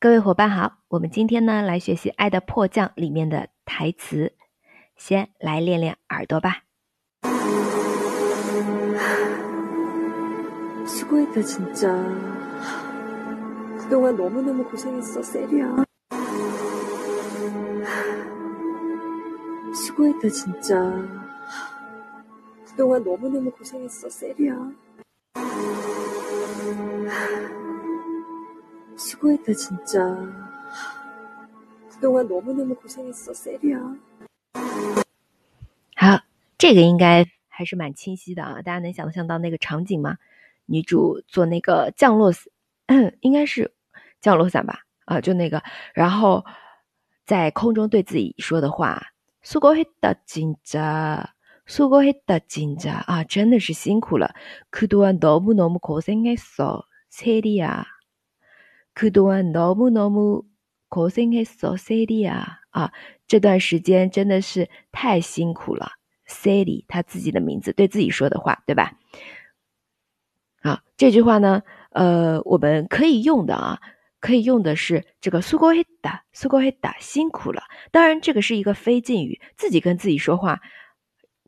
各位伙伴好，我们今天呢来学习《爱的迫降》里面的台词，先来练练耳朵吧。수고했다진짜그동안너무너무고생했어세리야수고했다진짜그동안너무너무고생했어세리야 수고했다진짜그동안너무너무고생했어세리야好，这个应该还是蛮清晰的啊！大家能想象到那个场景吗？女主做那个降落伞，应该是降落伞吧？啊，就那个，然后在空中对自己说的话：“수고했다진짜수고했다진짜啊，真的是辛苦了。그동안너무너무고생했어세리야 그동안너무너무고생했어세리야啊，这段时间真的是太辛苦了。Sally 他自己的名字对自己说的话，对吧？好，这句话呢，呃，我们可以用的啊，可以用的是这个수고했 다， 수고했 다， 辛苦了。当然，这个是一个非敬语，自己跟自己说话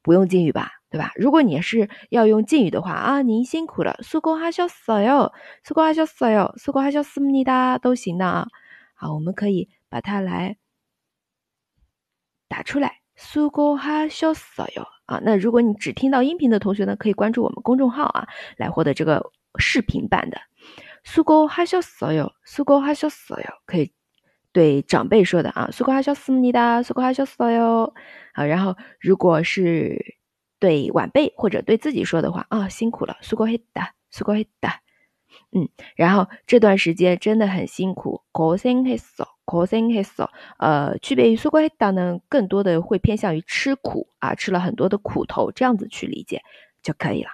不用敬语吧， 对吧？如果你是要用敬语的话啊，您辛苦了，수고하셨어 요， 수고하셨어 요， 수고하셨습니다都行的啊。好，我们可以把它来打出来。苏고하셨어요啊，那如果你只听到音频的同学呢，可以关注我们公众号啊，来获得这个视频版的。苏고하셨어 요， 苏고하셨어 요， 可以对长辈说的啊。苏고하셨습니 다， 苏고하셨어 요。 好，然后如果是 对晚辈或者对自己说的话啊，辛苦了，苏고했 다， 苏고했 다。 嗯，然后这段时间真的很辛苦，고생했 어， 고생했 어。 呃，区别于수고했다呢，更多的会偏向于吃苦啊，吃了很多的苦头，这样子去理解就可以了。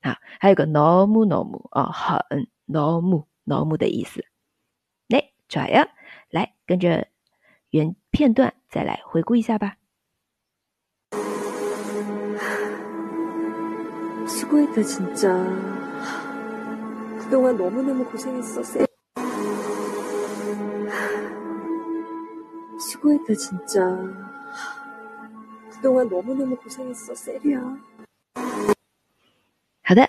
啊，还有个너무너무啊，很너무너무的意思。来，좋아 요， 来跟着原片段再来回顾一下吧。 수고했다진짜그동안너무너무고생했어세수고했다진짜그동안너무너무고생했어세리야好的，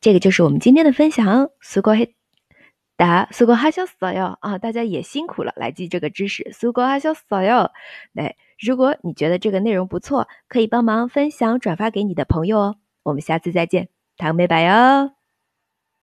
这个就是我们今天的分享。수고했다수고하셨어요啊，大家也辛苦了，来记这个知识。수고하셨어 요。 来，如果你觉得这个内容不错，可以帮忙分享转发给你的朋友哦。 我们下次再见，糖美白哟。